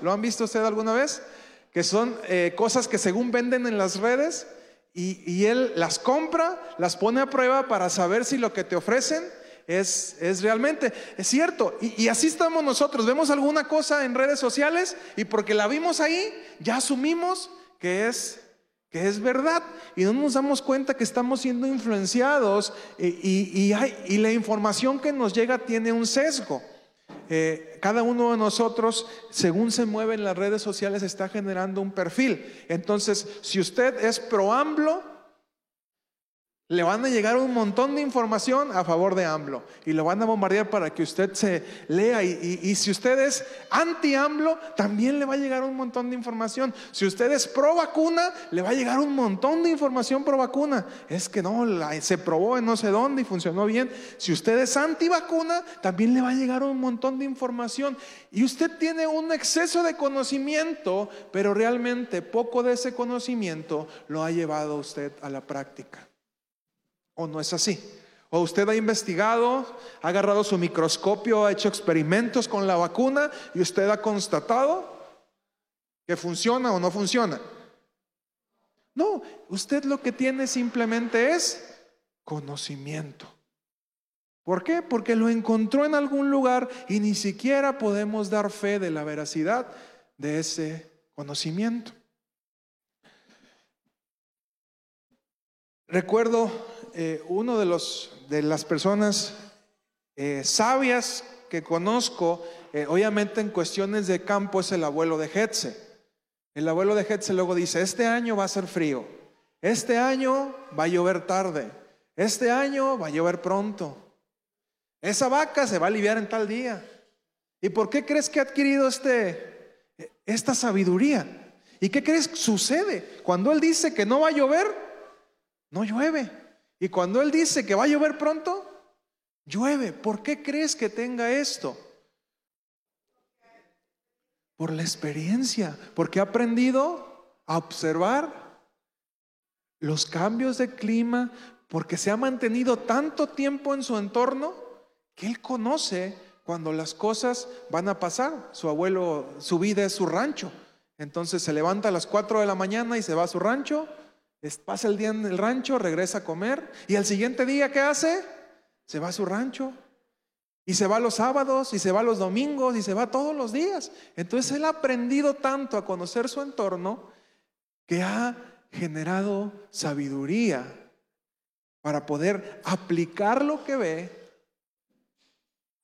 ¿Lo han visto usted alguna vez? Que son eh, cosas que según venden en las redes y, él las compra, las pone a prueba para saber si lo que te ofrecen es, es realmente, es cierto. Y, así estamos nosotros. Vemos alguna cosa en redes sociales y porque la vimos ahí, ya asumimos que es que es verdad y no nos damos cuenta que estamos siendo influenciados y, y, la información que nos llega tiene un sesgo. Eh, cada uno de nosotros, según se mueve en las redes sociales, está generando un perfil. Entonces, si usted es pro AMLO, le van a llegar un montón de información a favor de AMLO y lo van a bombardear para que usted se lea. Y, si usted es anti-AMLO, también le va a llegar un montón de información. Si usted es pro vacuna, le va a llegar un montón de información pro vacuna. Es que no, se probó en no sé dónde y funcionó bien. Si usted es anti vacuna, también le va a llegar un montón de información. Y usted tiene un exceso de conocimiento, pero realmente poco de ese conocimiento lo ha llevado usted a la práctica. ¿O no es así? ¿O usted ha investigado, ha agarrado su microscopio, ha hecho experimentos con la vacuna y usted ha constatado que funciona o no funciona? No, usted lo que tiene simplemente es conocimiento. ¿Por qué? Porque lo encontró en algún lugar y ni siquiera podemos dar fe de la veracidad de ese conocimiento. Recuerdo eh, uno de, los, de las personas eh, sabias que conozco, eh, obviamente en cuestiones de campo, es el abuelo de Hetze. El abuelo de Hetze luego dice, este año va a ser frío, este año va a llover tarde, este año va a llover pronto, esa vaca se va a aliviar en tal día. ¿Y por qué crees que ha adquirido este, esta sabiduría? ¿Y qué crees que sucede? Cuando él dice que no va a llover, no llueve. Y cuando Él dice que va a llover pronto, llueve. ¿Por qué crees que tenga esto? Por la experiencia, porque ha aprendido a observar los cambios de clima, porque se ha mantenido tanto tiempo en su entorno que Él conoce cuando las cosas van a pasar. Su abuelo, su vida es su rancho. Entonces se levanta a las 4 de la mañana y se va a su rancho pasa el día en el rancho, regresa a comer y al siguiente día, ¿qué hace? Se va a su rancho y se va los sábados y se va los domingos y se va todos los días. Entonces él ha aprendido tanto a conocer su entorno que ha generado sabiduría para poder aplicar lo que ve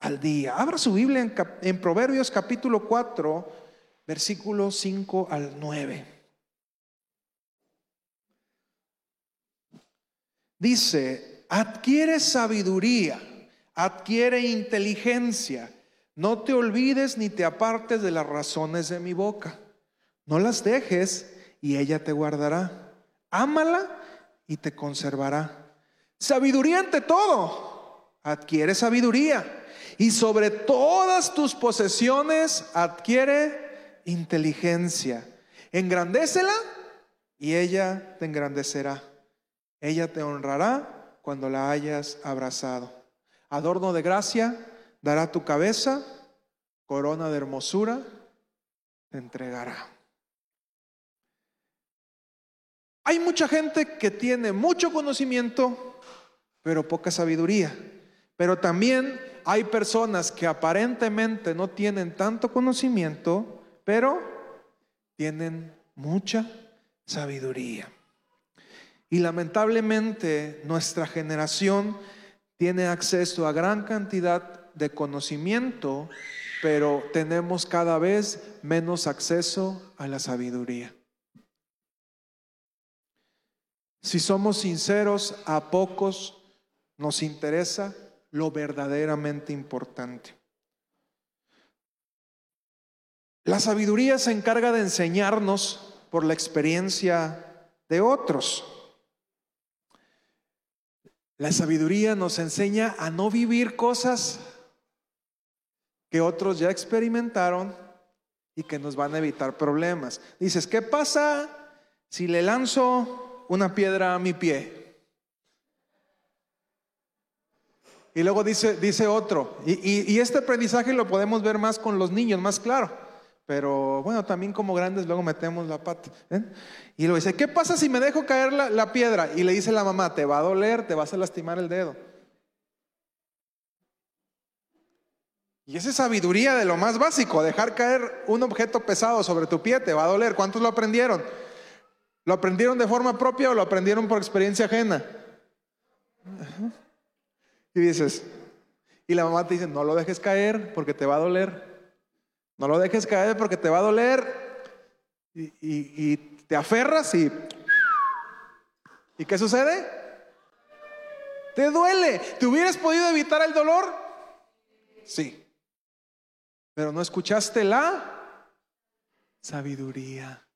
al día. Abra su Biblia en, Proverbios capítulo 4, versículos 5 al 9. Dice, adquiere sabiduría, adquiere inteligencia, no te olvides ni te apartes de las razones de mi boca. No las dejes y ella te guardará. Ámala y te conservará. Sabiduría ante todo. Adquiere sabiduría. Y sobre todas tus posesiones adquiere inteligencia. Engrandécela y ella te engrandecerá. Ella te honrará cuando la hayas abrazado. Adorno de gracia dará tu cabeza, corona de hermosura te entregará. Hay mucha gente que tiene mucho conocimiento, pero poca sabiduría. Pero también hay personas que aparentemente no tienen tanto conocimiento, pero tienen mucha sabiduría. Y lamentablemente nuestra generación tiene acceso a gran cantidad de conocimiento, pero tenemos cada vez menos acceso a la sabiduría. Si somos sinceros, a pocos nos interesa lo verdaderamente importante. La sabiduría se encarga de enseñarnos por la experiencia de otros. La sabiduría nos enseña a no vivir cosas que otros ya experimentaron y que nos van a evitar problemas. Dices, ¿qué pasa si le lanzo una piedra a mi pie? Y luego dice, otro, y este aprendizaje lo podemos ver más con los niños, más claro. Pero bueno, también como grandes luego metemos la pata. ¿eh? Y lo dice, ¿qué pasa si me dejo caer la, la piedra? Y le dice la mamá, te va a doler, te vas a lastimar el dedo. Y esa es sabiduría de lo más básico, dejar caer un objeto pesado sobre tu pie te va a doler. ¿Cuántos lo aprendieron? ¿Lo aprendieron de forma propia o lo aprendieron por experiencia ajena? Y dices, y la mamá te dice, no lo dejes caer porque te va a doler. No lo dejes caer porque te va a doler. Y, y te aferras y... ¿Y qué sucede? Te duele. ¿Te hubieras podido evitar el dolor? Sí pero no escuchaste la sabiduría.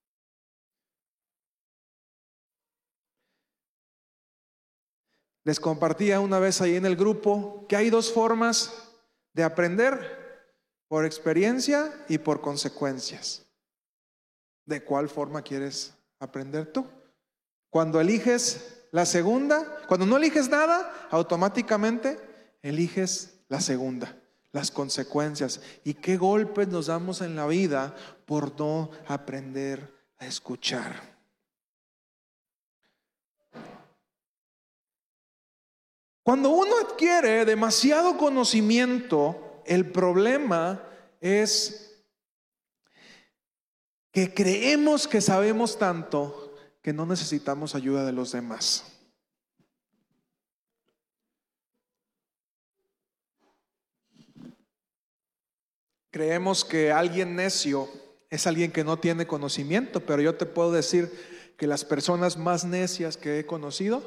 Les compartía una vez ahí en el grupo que hay dos formas de aprender, por experiencia y por consecuencias. ¿De cuál forma quieres aprender tú? Cuando eliges la segunda, cuando no eliges nada, automáticamente eliges la segunda las consecuencias y qué golpes nos damos en la vida por no aprender a escuchar. Cuando uno adquiere demasiado conocimiento, el problema es que creemos que sabemos tanto que no necesitamos ayuda de los demás. Creemos que alguien necio es alguien que no tiene conocimiento, pero yo te puedo decir que las personas más necias que he conocido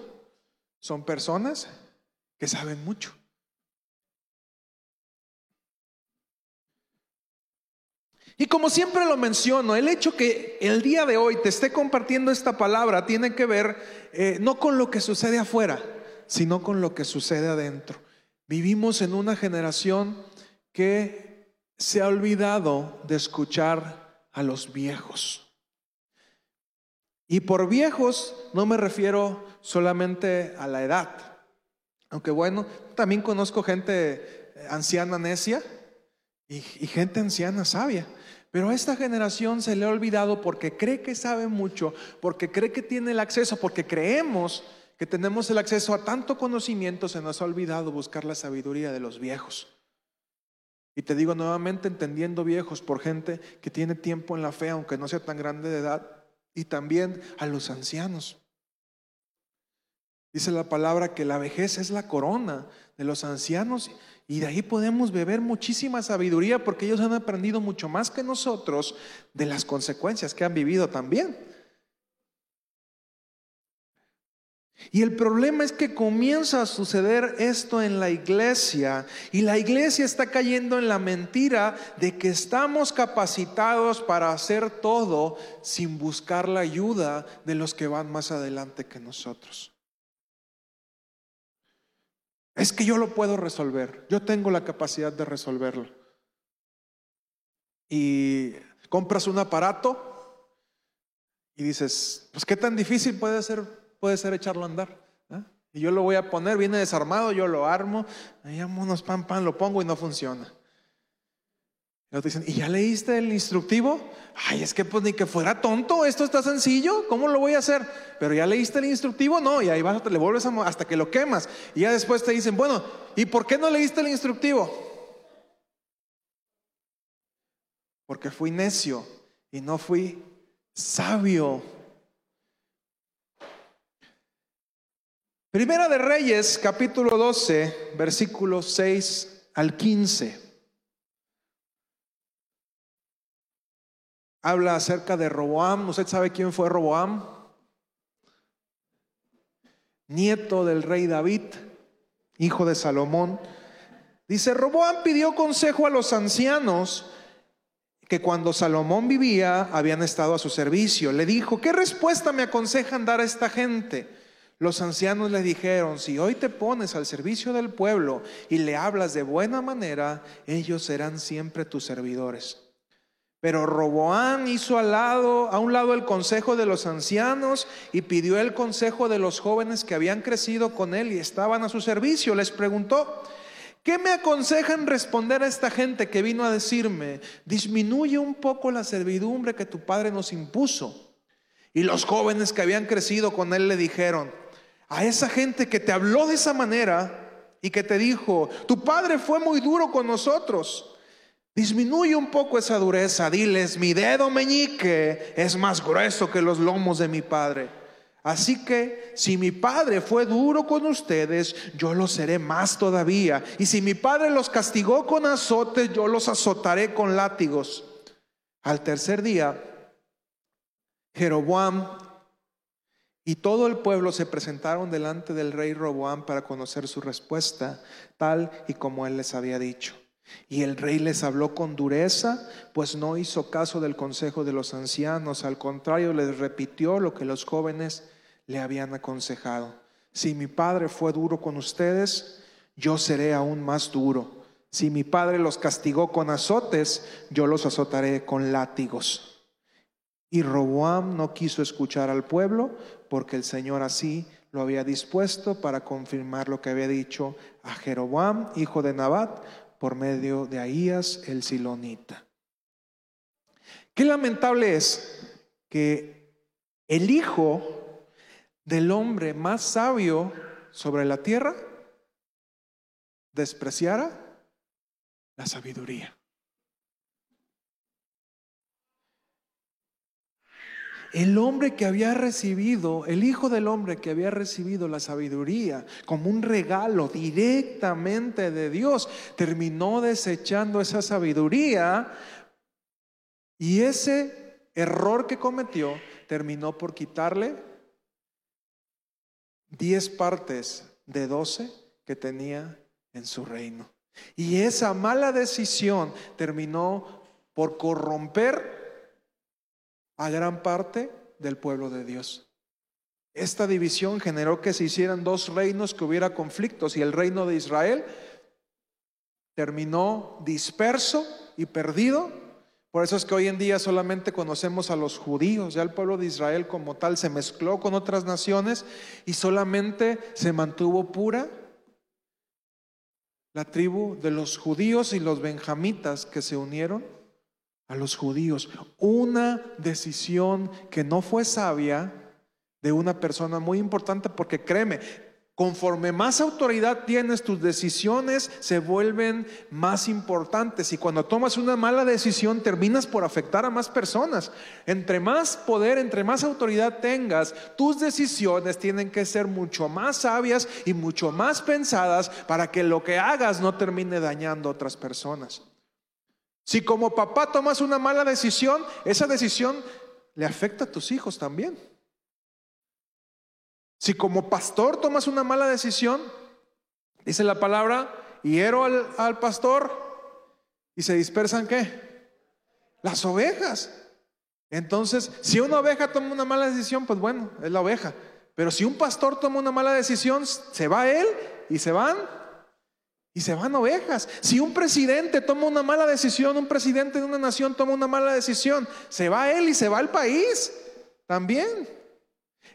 son personas que saben mucho. Y como siempre lo menciono, el hecho que el día de hoy te esté compartiendo esta palabra tiene que ver eh, no con lo que sucede afuera, sino con lo que sucede adentro. Vivimos en una generación que se ha olvidado de escuchar a los viejos. Y por viejos no me refiero solamente a la edad, aunque bueno, también conozco gente anciana necia y, gente anciana sabia. Pero a esta generación se le ha olvidado porque cree que sabe mucho, porque cree que tiene el acceso, porque creemos que tenemos el acceso a tanto conocimiento, se nos ha olvidado buscar la sabiduría de los viejos. Y te digo nuevamente, entendiendo viejos por gente que tiene tiempo en la fe, aunque no sea tan grande de edad, y también a los ancianos. Dice la palabra que la vejez es la corona de los ancianos y de ahí podemos beber muchísima sabiduría porque ellos han aprendido mucho más que nosotros de las consecuencias que han vivido también. Y el problema es que comienza a suceder esto en la iglesia y la iglesia está cayendo en la mentira de que estamos capacitados para hacer todo sin buscar la ayuda de los que van más adelante que nosotros. Es que yo lo puedo resolver, yo tengo la capacidad de resolverlo. Y compras un aparato y dices, pues qué tan difícil puede ser puede ser echarlo a andar. Y yo lo voy a poner, viene desarmado, yo lo armo, ahí vámonos, pan, pan, lo pongo y no funciona. Y dicen, ¿y ya leíste el instructivo? Ay, es que pues ni que fuera tonto, esto está sencillo, ¿cómo lo voy a hacer? Pero ya leíste el instructivo, no, y ahí vas, le vuelves a, hasta que lo quemas. Y ya después te dicen, bueno, ¿y por qué no leíste el instructivo? Porque fui necio y no fui sabio. Primera de Reyes, capítulo 12, versículos 6 al 15. Habla acerca de Roboam. ¿Usted sabe quién fue Roboam? Nieto del rey David, hijo de Salomón. Dice, Roboam pidió consejo a los ancianos que cuando Salomón vivía habían estado a su servicio. Le dijo, ¿qué respuesta me aconsejan dar a esta gente? Los ancianos le dijeron, si hoy te pones al servicio del pueblo y le hablas de buena manera, ellos serán siempre tus servidores. Pero Roboán hizo al lado, a un lado el consejo de los ancianos y pidió el consejo de los jóvenes que habían crecido con él y estaban a su servicio. Les preguntó, ¿Qué me aconsejan responder a esta gente que vino a decirme, disminuye un poco la servidumbre que tu padre nos impuso? Y los jóvenes que habían crecido con él le dijeron, a esa gente que te habló de esa manera y que te dijo, tu padre fue muy duro con nosotros, disminuye un poco esa dureza, diles, mi dedo meñique es más grueso que los lomos de mi padre. Así que si mi padre fue duro con ustedes, yo lo seré más todavía. Y si mi padre los castigó con azotes, yo los azotaré con látigos. Al tercer día, Jeroboam y todo el pueblo se presentaron delante del rey Roboam para conocer su respuesta, tal y como él les había dicho. Y el rey les habló con dureza, pues no hizo caso del consejo de los ancianos, al contrario les repitió lo que los jóvenes le habían aconsejado. Si mi padre fue duro con ustedes, yo seré aún más duro. Si mi padre los castigó con azotes, yo los azotaré con látigos. Y Roboam no quiso escuchar al pueblo, porque el Señor así lo había dispuesto para confirmar lo que había dicho a Jeroboam, hijo de Nabat, por medio de Ahías el Silonita. Qué lamentable es que el hijo del hombre más sabio sobre la tierra despreciara la sabiduría. El hombre que había recibido, el hijo del hombre que había recibido la sabiduría como un regalo directamente de Dios, terminó desechando esa sabiduría y ese error que cometió terminó por quitarle diez partes de doce que tenía en su reino. Y esa mala decisión terminó por corromper a gran parte del pueblo de Dios. Esta división generó que se hicieran dos reinos, que hubiera conflictos y el reino de Israel terminó disperso y perdido por eso es que hoy en día solamente conocemos a los judíos, ya el pueblo de Israel como tal se mezcló con otras naciones y solamente se mantuvo pura la tribu de los judíos y los benjamitas que se unieron a los judíos. Una decisión que no fue sabia de una persona muy importante porque créeme, Conforme más autoridad tienes, tus decisiones se vuelven más importantes y cuando tomas una mala decisión terminas por afectar a más personas. Entre más poder, entre más autoridad tengas, tus decisiones tienen que ser mucho más sabias y mucho más pensadas para que lo que hagas no termine dañando a otras personas. Si como papá tomas una mala decisión, esa decisión le afecta a tus hijos también. Si como pastor tomas una mala decisión, dice la palabra, hiero al, al pastor y se dispersan qué? Las ovejas. Entonces, si una oveja toma una mala decisión, pues bueno, es la oveja. Pero si un pastor toma una mala decisión, se va él y se van y se van ovejas. Si un presidente toma una mala decisión, un presidente de una nación toma una mala decisión, se va él y se va el país también.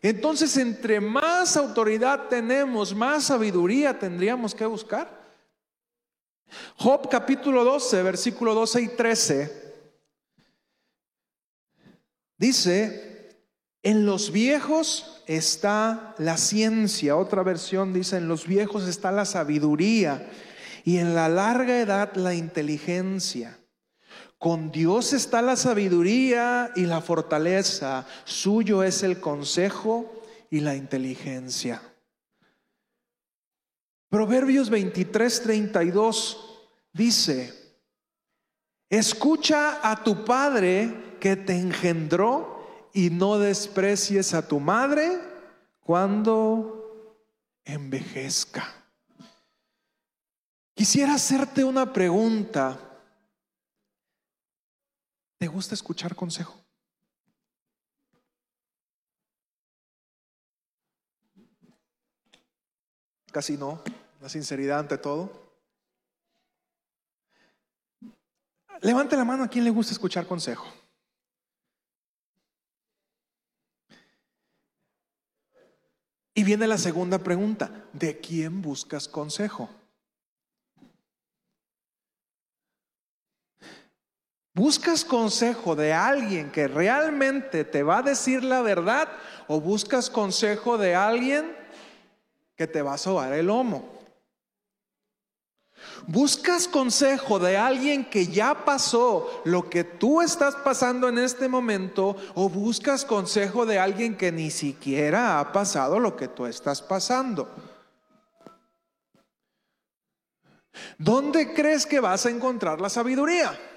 Entonces, entre más autoridad tenemos, más sabiduría tendríamos que buscar. Job capítulo 12, versículo 12 y 13, dice, en los viejos está la ciencia, otra versión dice, en los viejos está la sabiduría y en la larga edad la inteligencia. Con Dios está la sabiduría y la fortaleza, suyo es el consejo y la inteligencia. Proverbios 23, 32 dice, escucha a tu padre que te engendró y no desprecies a tu madre cuando envejezca. Quisiera hacerte una pregunta. ¿Te gusta escuchar consejo? Casi no, la sinceridad ante todo. Levante la mano a quien le gusta escuchar consejo. Y viene la segunda pregunta, ¿de quién buscas consejo? ¿Buscas consejo de alguien que realmente te va a decir la verdad o buscas consejo de alguien que te va a sobar el lomo? ¿Buscas consejo de alguien que ya pasó lo que tú estás pasando en este momento o buscas consejo de alguien que ni siquiera ha pasado lo que tú estás pasando? ¿Dónde crees que vas a encontrar la sabiduría?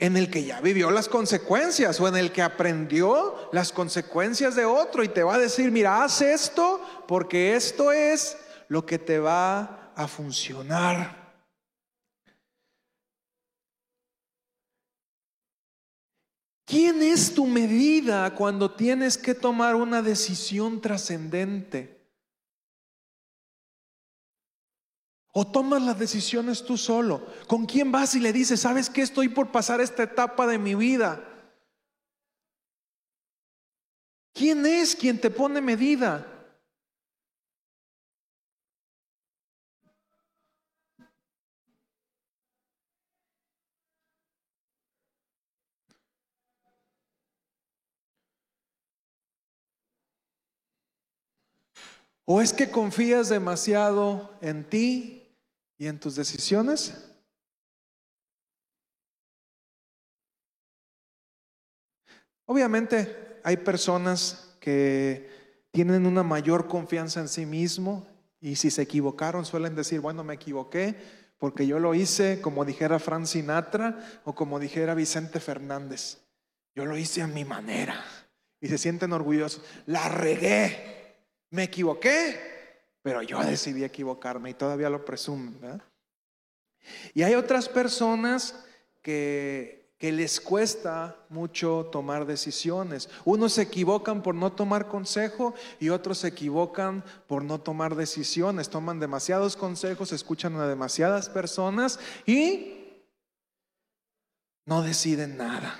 En el que ya vivió las consecuencias o en el que aprendió las consecuencias de otro y te va a decir, mira, haz esto porque esto es lo que te va a funcionar. ¿Quién es tu medida cuando tienes que tomar una decisión trascendente? O tomas las decisiones tú solo. ¿Con quién vas y le dices, sabes que estoy por pasar esta etapa de mi vida? ¿Quién es quien te pone medida? ¿O es que confías demasiado en ti y en tus decisiones? Obviamente hay personas que tienen una mayor confianza en sí mismo y si se equivocaron suelen decir, bueno, me equivoqué porque yo lo hice como dijera Frank Sinatra o como dijera Vicente Fernández. Yo lo hice a mi manera y se sienten orgullosos. La regué, me equivoqué, pero yo decidí equivocarme y todavía lo presumen. Y hay otras personas que, que les cuesta mucho tomar decisiones. Unos se equivocan por no tomar consejo y otros se equivocan por no tomar decisiones. Toman demasiados consejos, escuchan a demasiadas personas y no deciden nada.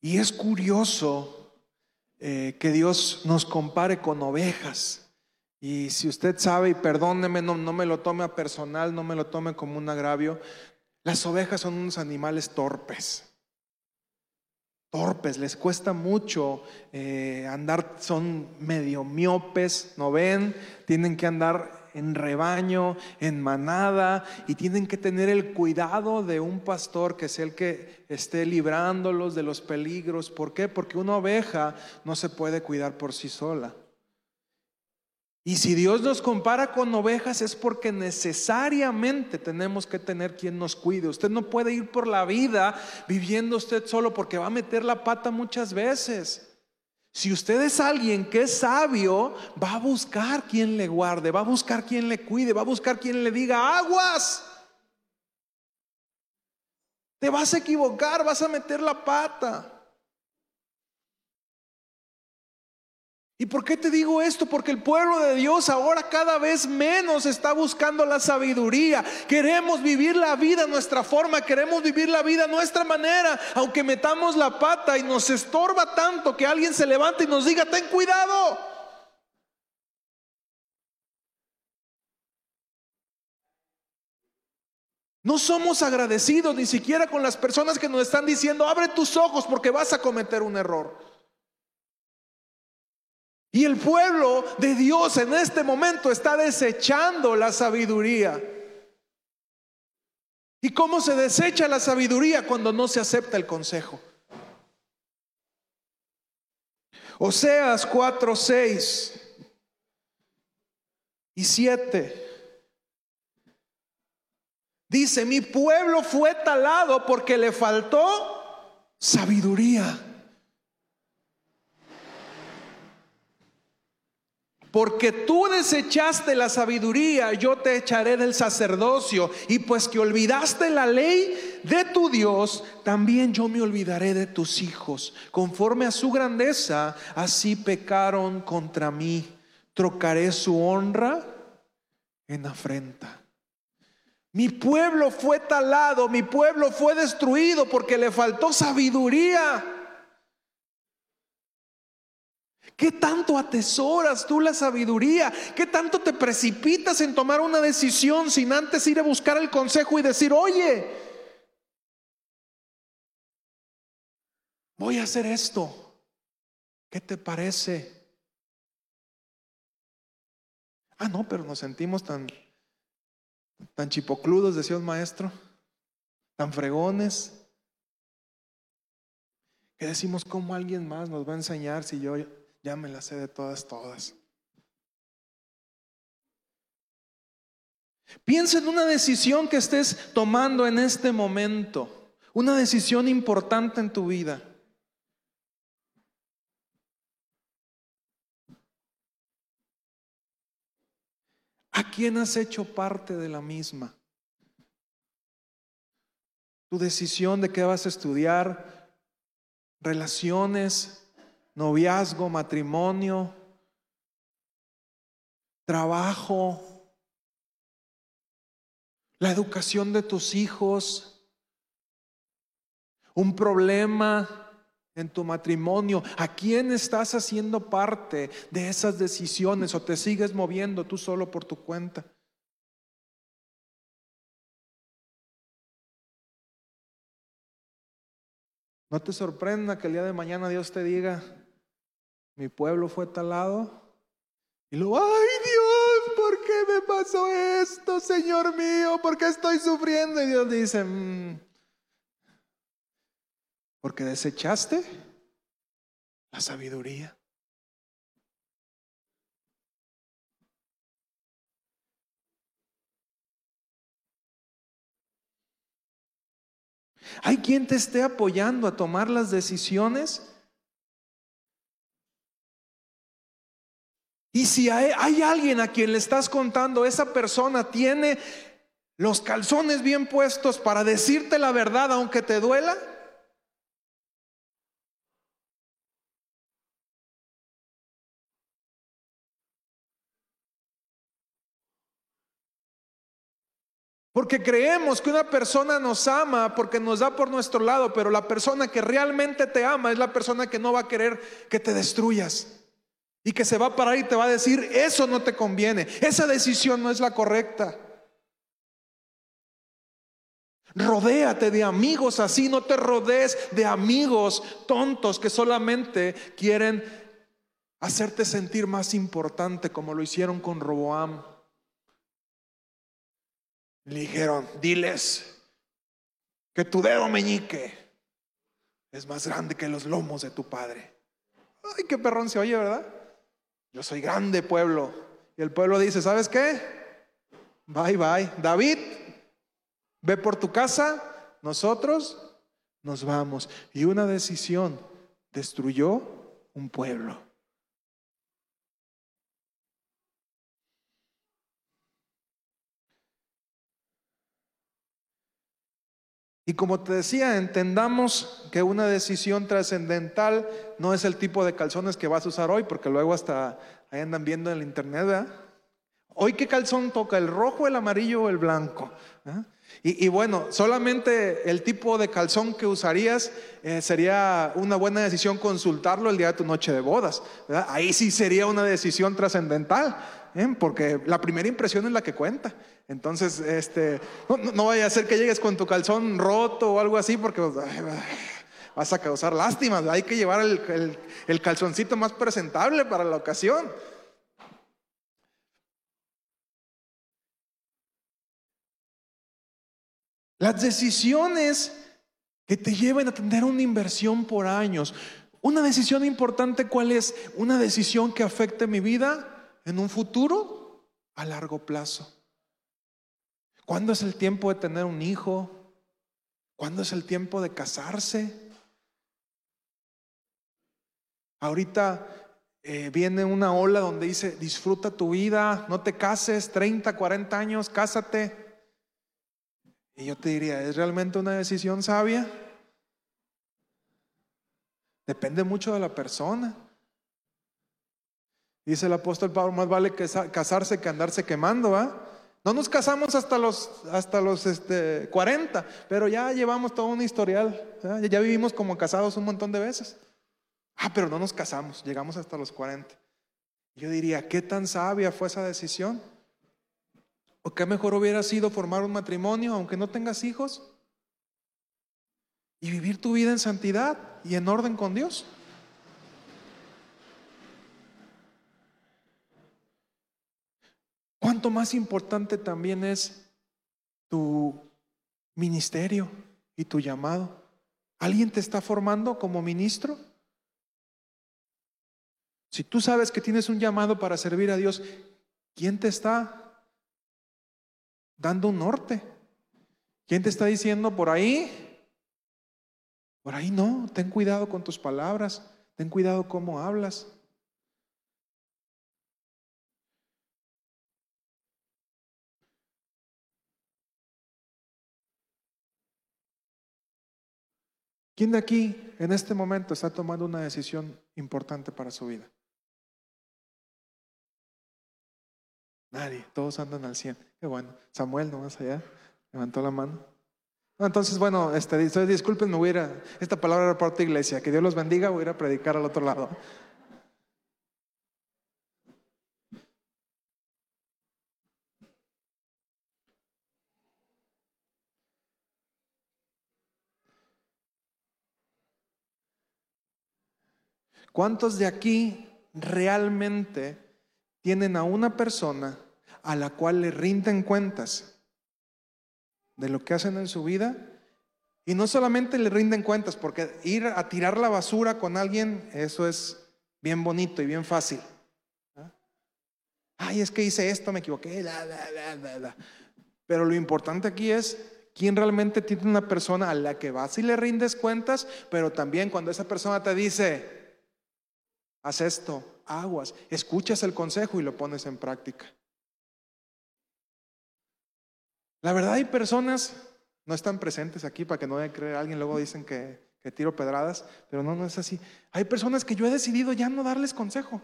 Y es curioso eh, que Dios nos compare con ovejas. Y si usted sabe, y perdóneme, no, no, me lo tome a personal, no me lo tome como un agravio, las ovejas son unos animales torpes. Torpes, les cuesta mucho eh, andar, son medio miopes, no ven, tienen que andar en rebaño, en manada, y tienen que tener el cuidado de un pastor que sea el que esté librándolos de los peligros. ¿Por qué? Porque una oveja no se puede cuidar por sí sola. Y si Dios nos compara con ovejas es porque necesariamente tenemos que tener quien nos cuide. Usted no puede ir por la vida viviendo usted solo porque va a meter la pata muchas veces. Si usted es alguien que es sabio, va a buscar quien le guarde, va a buscar quien le cuide, va a buscar quien le diga aguas. Te vas a equivocar, vas a meter la pata. ¿Y por qué te digo esto? Porque el pueblo de Dios ahora cada vez menos está buscando la sabiduría. Queremos vivir la vida a nuestra forma, queremos vivir la vida a nuestra manera, aunque metamos la pata y nos estorba tanto que alguien se levante y nos diga, ten cuidado. No somos agradecidos ni siquiera con las personas que nos están diciendo, abre tus ojos porque vas a cometer un error. Y el pueblo de Dios en este momento está desechando la sabiduría. ¿Y cómo se desecha la sabiduría cuando no se acepta el consejo? Oseas 4, 6 y 7. Dice, mi pueblo fue talado porque le faltó sabiduría. Porque tú desechaste la sabiduría, yo te echaré del sacerdocio. Y pues que olvidaste la ley de tu Dios, también yo me olvidaré de tus hijos. Conforme a su grandeza, así pecaron contra mí. Trocaré su honra en afrenta. Mi pueblo fue talado, mi pueblo fue destruido porque le faltó sabiduría. ¿Qué tanto atesoras tú la sabiduría? ¿Qué tanto te precipitas en tomar una decisión sin antes ir a buscar el consejo y decir, oye, voy a hacer esto? ¿Qué te parece? Ah, no, pero nos sentimos tan, tan chipocludos, decía un maestro, tan fregones, que decimos, ¿cómo alguien más nos va a enseñar si yo ya me la sé de todas, todas. Piensa en una decisión que estés tomando en este momento, una decisión importante en tu vida. ¿A quién has hecho parte de la misma? Tu decisión de qué vas a estudiar, relaciones, noviazgo, matrimonio, trabajo, la educación de tus hijos, un problema en tu matrimonio, ¿a quién estás haciendo parte de esas decisiones o te sigues moviendo tú solo por tu cuenta? No te sorprenda que el día de mañana Dios te diga, mi pueblo fue talado. Y luego, ay Dios, ¿por qué me pasó esto, Señor mío? ¿Por qué estoy sufriendo? Y Dios dice, mm, porque desechaste la sabiduría. ¿Hay quien te esté apoyando a tomar las decisiones? Y si hay, alguien a quien le estás contando, esa persona tiene los calzones bien puestos para decirte la verdad aunque te duela. Porque creemos que una persona nos ama porque nos da por nuestro lado, pero la persona que realmente te ama es la persona que no va a querer que te destruyas. Y que se va a parar y te va a decir, eso no te conviene, esa decisión no es la correcta. Rodéate de amigos así, no te rodees de amigos tontos que solamente quieren hacerte sentir más importante como lo hicieron con Roboam. Le dijeron, diles que tu dedo meñique es más grande que los lomos de tu padre. Ay, qué perrón se oye, ¿verdad? Yo soy grande pueblo. Y el pueblo dice, ¿sabes qué? Bye, bye. David, ve por tu casa, nosotros nos vamos. Y una decisión destruyó un pueblo. Y como te decía, entendamos que una decisión trascendental no es el tipo de calzones que vas a usar hoy, porque luego hasta ahí andan viendo en el internet, ¿verdad? Hoy qué calzón toca, el rojo, el amarillo o el blanco. ¿Ah? Y, bueno, solamente el tipo de calzón que usarías eh, sería una buena decisión consultarlo el día de tu noche de bodas. Ahí sí sería una decisión trascendental, ¿eh? porque la primera impresión es la que cuenta. Entonces, este, no, vaya a ser que llegues con tu calzón roto o algo así, porque vas a causar lástima. Hay que llevar el calzoncito más presentable para la ocasión. Las decisiones que te lleven a tener una inversión por años. Una decisión importante, ¿cuál es? Una decisión que afecte mi vida en un futuro a largo plazo. ¿Cuándo es el tiempo de tener un hijo? ¿Cuándo es el tiempo de casarse? Ahorita eh, viene una ola donde dice, disfruta tu vida, no te cases, 30, 40 años, cásate. Y yo te diría, ¿es realmente una decisión sabia? Depende mucho de la persona. Dice el apóstol Pablo, más vale casarse que andarse quemando, ¿va? No nos casamos hasta los, hasta los este, 40, pero ya llevamos todo un historial. Ya vivimos como casados un montón de veces. Ah, pero no nos casamos, llegamos hasta los 40. Yo diría, ¿qué tan sabia fue esa decisión? ¿O qué mejor hubiera sido formar un matrimonio aunque no tengas hijos? Y vivir tu vida en santidad y en orden con Dios. ¿Cuánto más importante también es tu ministerio y tu llamado? ¿Alguien te está formando como ministro? Si tú sabes que tienes un llamado para servir a Dios, ¿quién te está dando un norte? ¿Quién te está diciendo por ahí? Por ahí no, ten cuidado con tus palabras, ten cuidado cómo hablas. ¿Quién de aquí en este momento está tomando una decisión importante para su vida? Nadie, todos andan al 100. Qué bueno. Samuel, no más allá, levantó la mano. entonces, bueno, este, disculpen, me voy a ir a, esta palabra era para tu iglesia. Que Dios los bendiga, voy a ir a predicar al otro lado. ¿Cuántos de aquí realmente tienen a una persona a la cual le rinden cuentas de lo que hacen en su vida? Y no solamente le rinden cuentas, porque ir a tirar la basura con alguien, eso es bien bonito y bien fácil. Ay, es que hice esto, me equivoqué. Pero lo importante aquí es quién realmente tiene una persona a la que vas y le rindes cuentas, pero también cuando esa persona te dice, haz esto, aguas, escuchas el consejo y lo pones en práctica. La verdad hay personas, no están presentes aquí para que no vayan a creer alguien, luego dicen que, que tiro pedradas, pero no, no es así. Hay personas que yo he decidido ya no darles consejo.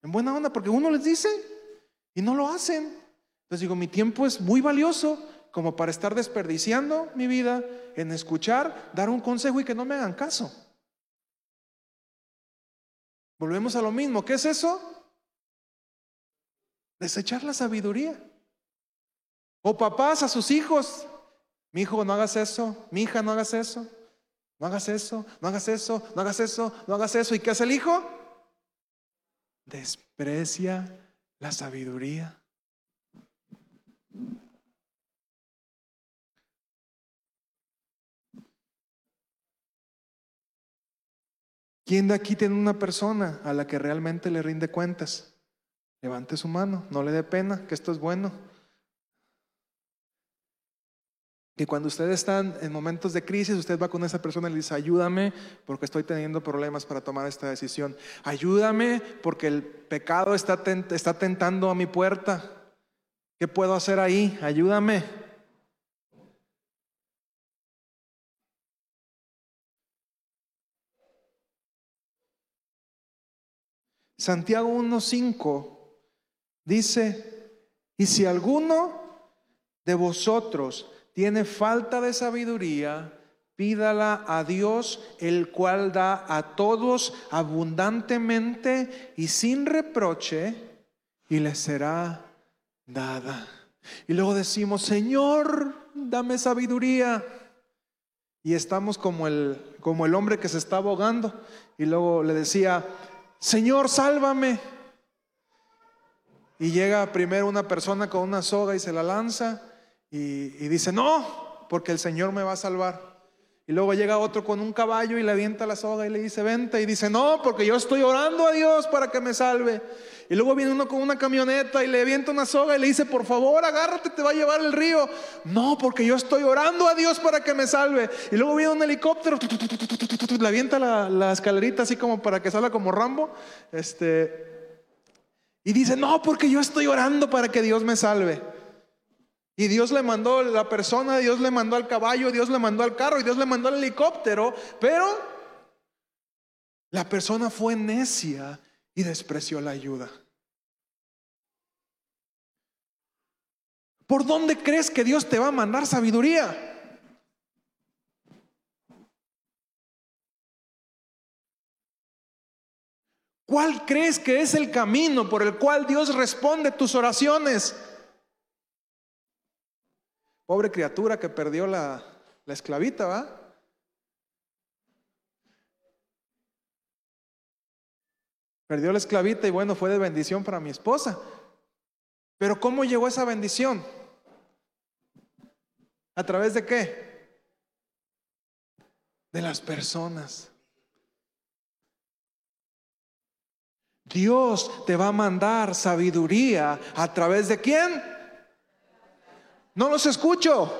En buena onda, porque uno les dice y no lo hacen. Entonces digo, mi tiempo es muy valioso como para estar desperdiciando mi vida en escuchar, dar un consejo y que no me hagan caso. Volvemos a lo mismo. ¿Qué es eso? Desechar la sabiduría. O papás a sus hijos. Mi hijo, no hagas eso. Mi hija, no hagas eso. No hagas eso, no hagas eso, no hagas eso, no hagas eso. ¿Y qué hace el hijo? Desprecia la sabiduría. ¿Quién de aquí tiene una persona a la que realmente le rinde cuentas? Levante su mano, no le dé pena, que esto es bueno. Que cuando ustedes están en momentos de crisis, usted va con esa persona y le dice, ayúdame porque estoy teniendo problemas para tomar esta decisión. Ayúdame porque el pecado está, está tentando a mi puerta. ¿Qué puedo hacer ahí? Ayúdame. Santiago 1.5 dice, y si alguno de vosotros tiene falta de sabiduría, pídala a Dios, el cual da a todos abundantemente y sin reproche, y le será dada. Y luego decimos, Señor, dame sabiduría. Y estamos como el, como el hombre que se está ahogando. Y luego le decía, Señor, sálvame. Y llega primero una persona con una soga y se la lanza y, dice, no, porque el Señor me va a salvar. Y luego llega otro con un caballo y le avienta la soga y le dice, vente. Y dice, no, porque yo estoy orando a Dios para que me salve. Y luego viene uno con una camioneta y le avienta una soga y le dice, por favor, agárrate, te va a llevar el río. No, porque yo estoy orando a Dios para que me salve. Y luego viene un helicóptero, le avienta la, escalerita así como para que salga como Rambo. Este, y dice, no, porque yo estoy orando para que Dios me salve. Y Dios le mandó la persona, Dios le mandó al caballo, Dios le mandó al carro y Dios le mandó al helicóptero, pero la persona fue necia y despreció la ayuda. ¿Por dónde crees que Dios te va a mandar sabiduría? ¿Cuál crees que es el camino por el cual Dios responde tus oraciones? Pobre criatura que perdió la, la esclavita, ¿va? Perdió la esclavita y bueno, fue de bendición para mi esposa. Pero ¿cómo llegó esa bendición? ¿A través de qué? De las personas. Dios te va a mandar sabiduría a través de quién? No los escucho.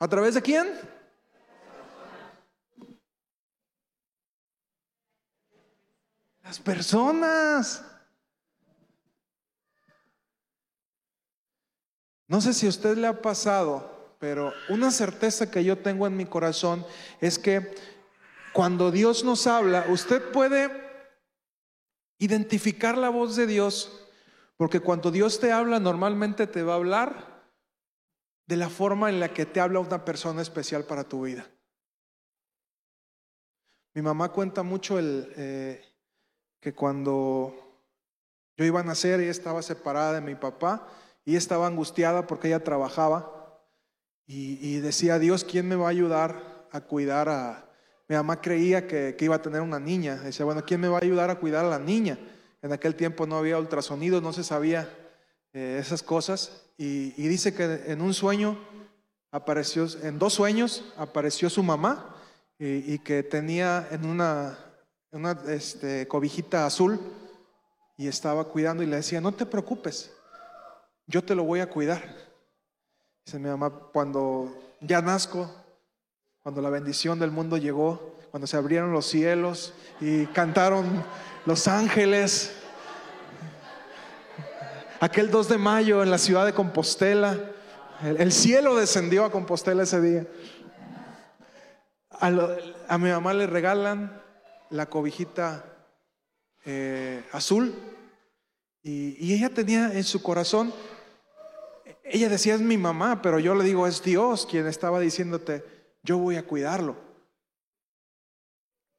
¿A través de quién? Las personas. No sé si a usted le ha pasado, pero una certeza que yo tengo en mi corazón es que cuando Dios nos habla, usted puede identificar la voz de Dios, porque cuando Dios te habla, normalmente te va a hablar de la forma en la que te habla una persona especial para tu vida. Mi mamá cuenta mucho el, eh, que cuando yo iba a nacer, ella estaba separada de mi papá y estaba angustiada porque ella trabajaba y, decía, Dios, ¿quién me va a ayudar a cuidar a... Mi mamá creía que, iba a tener una niña. Decía, bueno, ¿quién me va a ayudar a cuidar a la niña? En aquel tiempo no había ultrasonido, no se sabía eh, esas cosas. Y, dice que en un sueño apareció, en dos sueños apareció su mamá y que tenía en una, este, cobijita azul y estaba cuidando y le decía, no te preocupes, yo te lo voy a cuidar. Dice mi mamá, cuando ya nazco, cuando la bendición del mundo llegó, cuando se abrieron los cielos y cantaron los ángeles, aquel 2 de mayo en la ciudad de Compostela, el, cielo descendió a Compostela ese día. a mi mamá le regalan la cobijita eh, azul y, ella tenía en su corazón, ella decía es mi mamá, pero yo le digo es Dios quien estaba diciéndote, yo voy a cuidarlo.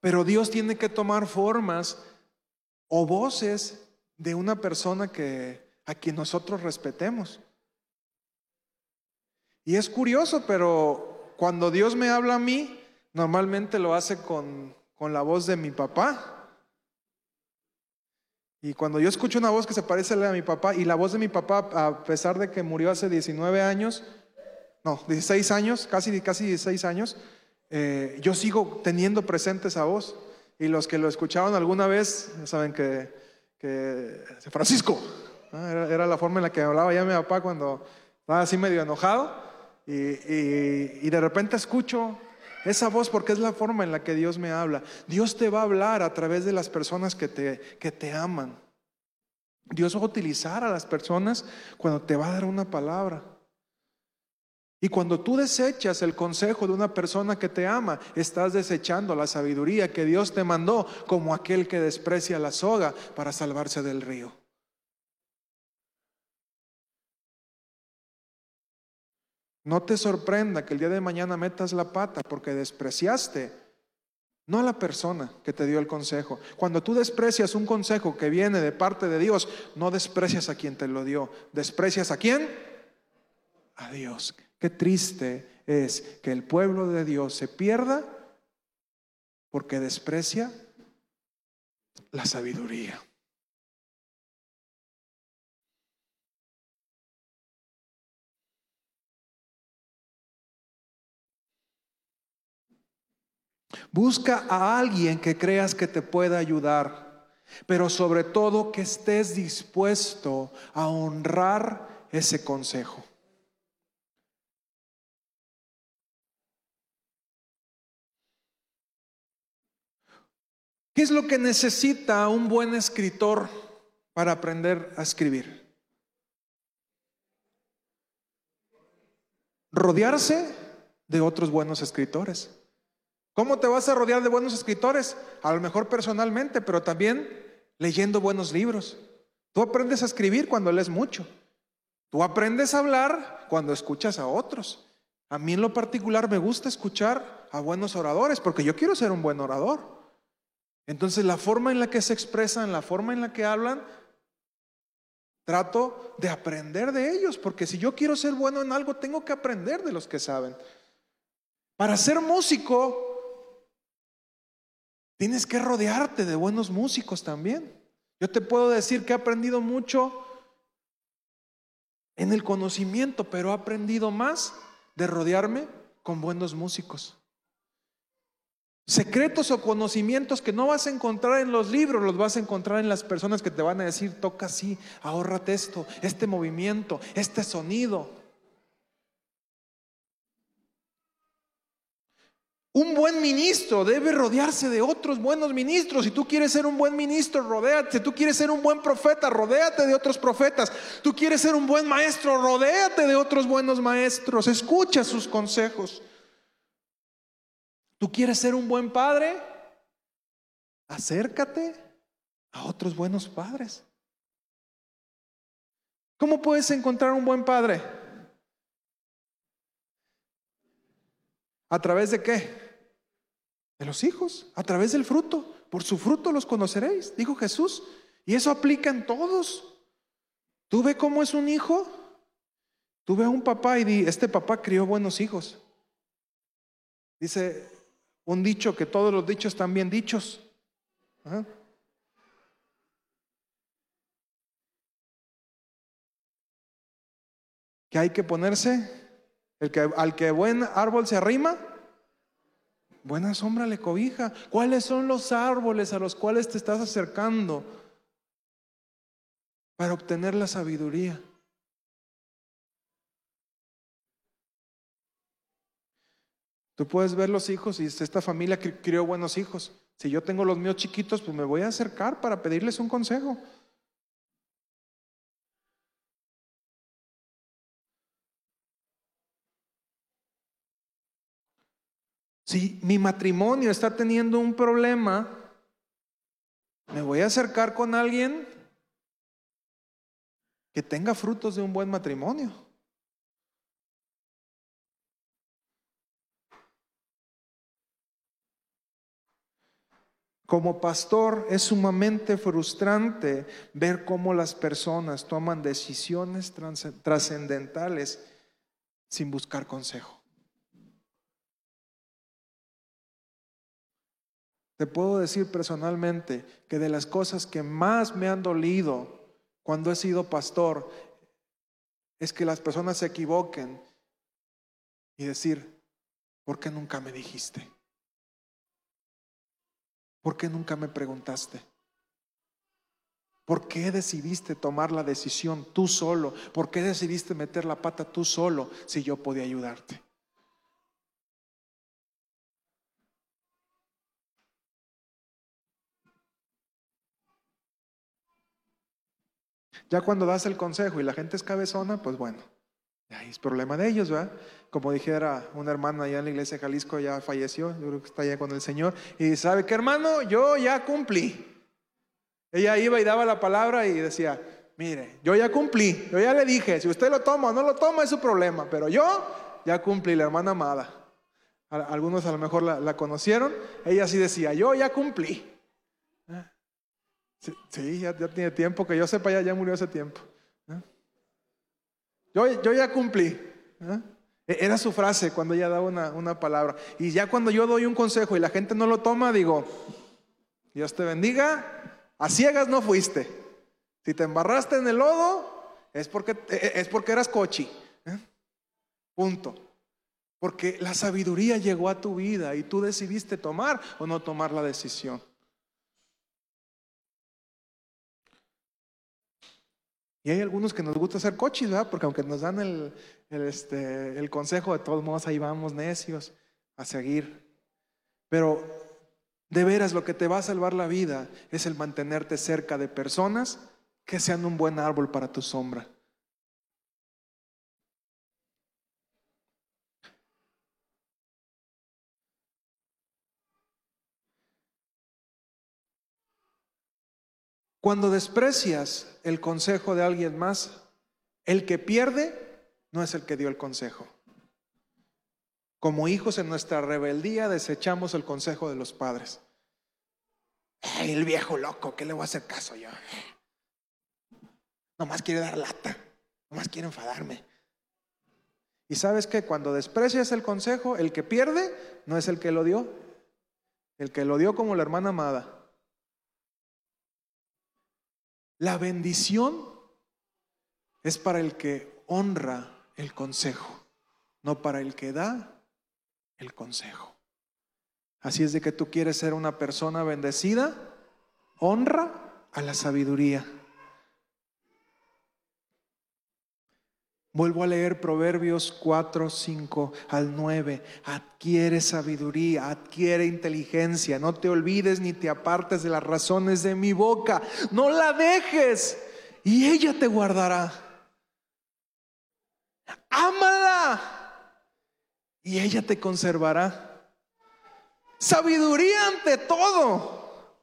Pero Dios tiene que tomar formas o voces de una persona que a quien nosotros respetemos. Y es curioso, pero cuando Dios me habla a mí, normalmente lo hace con con la voz de mi papá. Y cuando yo escucho una voz que se parece a la de mi papá, y la voz de mi papá, a pesar de que murió hace 19 años, no, 16 años, casi, casi 16 años, eh, yo sigo teniendo presente esa voz. Y los que lo escucharon alguna vez, saben que, que Francisco, era, la forma en la que hablaba ya mi papá cuando estaba así medio enojado. Y, y de repente escucho esa voz porque es la forma en la que Dios me habla. Dios te va a hablar a través de las personas que te, que te aman. Dios va a utilizar a las personas cuando te va a dar una palabra. Y cuando tú desechas el consejo de una persona que te ama, estás desechando la sabiduría que Dios te mandó como aquel que desprecia la soga para salvarse del río. No te sorprenda que el día de mañana metas la pata porque despreciaste no a la persona que te dio el consejo. Cuando tú desprecias un consejo que viene de parte de Dios, no desprecias a quien te lo dio. ¿Desprecias a quién? A Dios. Qué triste es que el pueblo de Dios se pierda porque desprecia la sabiduría. Busca a alguien que creas que te pueda ayudar, pero sobre todo que estés dispuesto a honrar ese consejo. ¿Qué es lo que necesita un buen escritor para aprender a escribir? Rodearse de otros buenos escritores. ¿Cómo te vas a rodear de buenos escritores? A lo mejor personalmente, pero también leyendo buenos libros. Tú aprendes a escribir cuando lees mucho. Tú aprendes a hablar cuando escuchas a otros. A mí en lo particular me gusta escuchar a buenos oradores, porque yo quiero ser un buen orador. Entonces la forma en la que se expresan, la forma en la que hablan, trato de aprender de ellos, porque si yo quiero ser bueno en algo, tengo que aprender de los que saben. Para ser músico, tienes que rodearte de buenos músicos también. Yo te puedo decir que he aprendido mucho en el conocimiento, pero he aprendido más de rodearme con buenos músicos. Secretos o conocimientos que no vas a encontrar en los libros, los vas a encontrar en las personas que te van a decir, toca así, ahórrate esto, este movimiento, este sonido. Un buen ministro debe rodearse de otros buenos ministros. Si tú quieres ser un buen ministro, rodéate. Si tú quieres ser un buen profeta, rodéate de otros profetas. Tú quieres ser un buen maestro, rodéate de otros buenos maestros. Escucha sus consejos. ¿Tú quieres ser un buen padre? Acércate a otros buenos padres. ¿Cómo puedes encontrar un buen padre? ¿A través de qué? De los hijos, a través del fruto. Por su fruto los conoceréis, dijo Jesús. Y eso aplica en todos. Tú ve cómo es un hijo. Tú ve a un papá y di, este papá crió buenos hijos. Dice un dicho que todos los dichos están bien dichos. Que hay que ponerse, el que, al que buen árbol se arrima, buena sombra le cobija. ¿Cuáles son los árboles a los cuales te estás acercando para obtener la sabiduría? Tú puedes ver los hijos y esta familia crió buenos hijos. Si yo tengo los míos chiquitos, pues me voy a acercar para pedirles un consejo. Si mi matrimonio está teniendo un problema, me voy a acercar con alguien que tenga frutos de un buen matrimonio. Como pastor es sumamente frustrante ver cómo las personas toman decisiones trascendentales sin buscar consejo. Te puedo decir personalmente que de las cosas que más me han dolido cuando he sido pastor es que las personas se equivoquen y decir, ¿por qué nunca me dijiste? ¿Por qué nunca me preguntaste? ¿Por qué decidiste tomar la decisión tú solo? ¿Por qué decidiste meter la pata tú solo si yo podía ayudarte? Ya cuando das el consejo y la gente es cabezona, pues bueno, es problema de ellos, ¿verdad? Como dijera una hermana allá en la iglesia de Jalisco, ya falleció, yo creo que está allá con el Señor, y sabe que hermano, yo ya cumplí. Ella iba y daba la palabra y decía, mire, yo ya cumplí, yo ya le dije, si usted lo toma o no lo toma es su problema, pero yo ya cumplí, la hermana amada. Algunos a lo mejor la, conocieron, ella sí decía, yo ya cumplí. Sí, ya, tiene tiempo, que yo sepa, ya, ya murió hace tiempo. ¿eh? Yo, yo, ya cumplí. ¿eh? E, era su frase cuando ella daba una, una, palabra. Y ya cuando yo doy un consejo y la gente no lo toma, digo, Dios te bendiga, a ciegas no fuiste. Si te embarraste en el lodo, es porque, e, e, es porque eras cochi. ¿eh? Punto. Porque la sabiduría llegó a tu vida y tú decidiste tomar o no tomar la decisión. Y hay algunos que nos gusta hacer coches, ¿verdad? Porque aunque nos dan el, este, el consejo, de todos modos ahí vamos necios a seguir. Pero de veras lo que te va a salvar la vida es el mantenerte cerca de personas que sean un buen árbol para tu sombra. Cuando desprecias el consejo de alguien más, el que pierde no es el que dio el consejo. Como hijos en nuestra rebeldía desechamos el consejo de los padres. el viejo loco, ¿qué le voy a hacer caso yo? Nomás quiere dar lata, nomás quiere enfadarme. Y sabes que cuando desprecias el consejo, el que pierde no es el que lo dio, el que lo dio como la hermana amada. La bendición es para el que honra el consejo, no para el que da el consejo. Así es de que tú quieres ser una persona bendecida, honra a la sabiduría. Vuelvo a leer Proverbios 4, 5 al 9. Adquiere sabiduría, adquiere inteligencia. No te olvides ni te apartes de las razones de mi boca. No la dejes y ella te guardará. Ámala y ella te conservará. Sabiduría ante todo.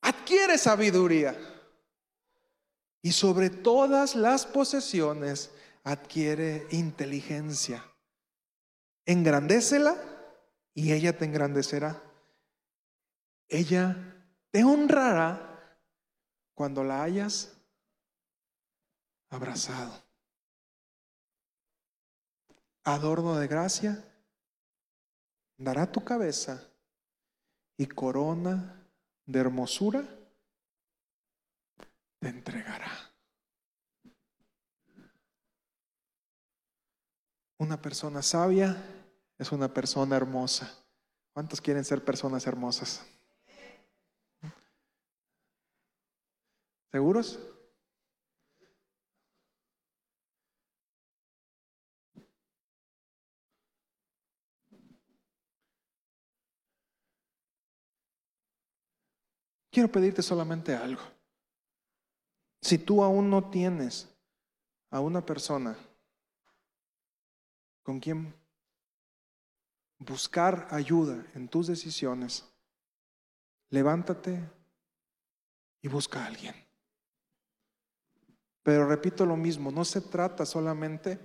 Adquiere sabiduría. Y sobre todas las posesiones adquiere inteligencia. Engrandécela y ella te engrandecerá. Ella te honrará cuando la hayas abrazado. Adorno de gracia dará tu cabeza y corona de hermosura te entregará. Una persona sabia es una persona hermosa. ¿Cuántos quieren ser personas hermosas? ¿Seguros? Quiero pedirte solamente algo. Si tú aún no tienes a una persona con quien buscar ayuda en tus decisiones, levántate y busca a alguien. Pero repito lo mismo, no se trata solamente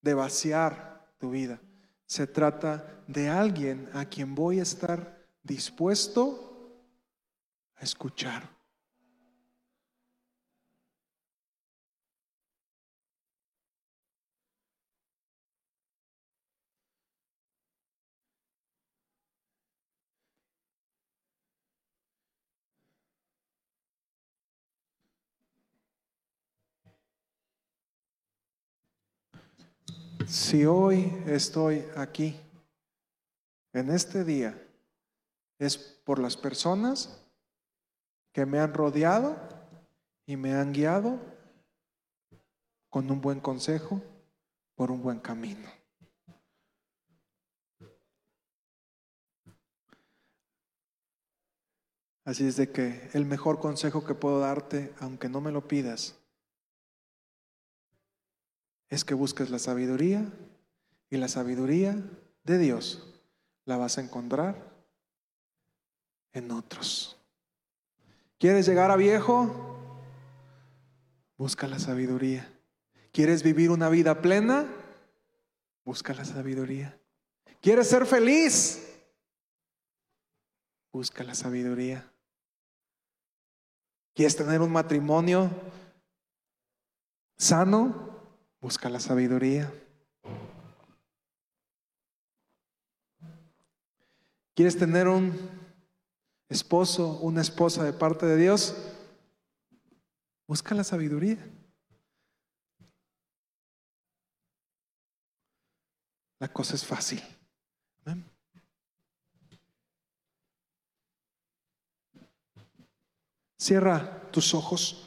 de vaciar tu vida, se trata de alguien a quien voy a estar dispuesto a escuchar. Si hoy estoy aquí, en este día, es por las personas que me han rodeado y me han guiado con un buen consejo por un buen camino. Así es de que el mejor consejo que puedo darte, aunque no me lo pidas, es que busques la sabiduría y la sabiduría de Dios la vas a encontrar en otros. ¿Quieres llegar a viejo? Busca la sabiduría. ¿Quieres vivir una vida plena? Busca la sabiduría. ¿Quieres ser feliz? Busca la sabiduría. ¿Quieres tener un matrimonio sano? Busca la sabiduría. ¿Quieres tener un esposo, una esposa de parte de Dios? Busca la sabiduría. La cosa es fácil. Cierra tus ojos.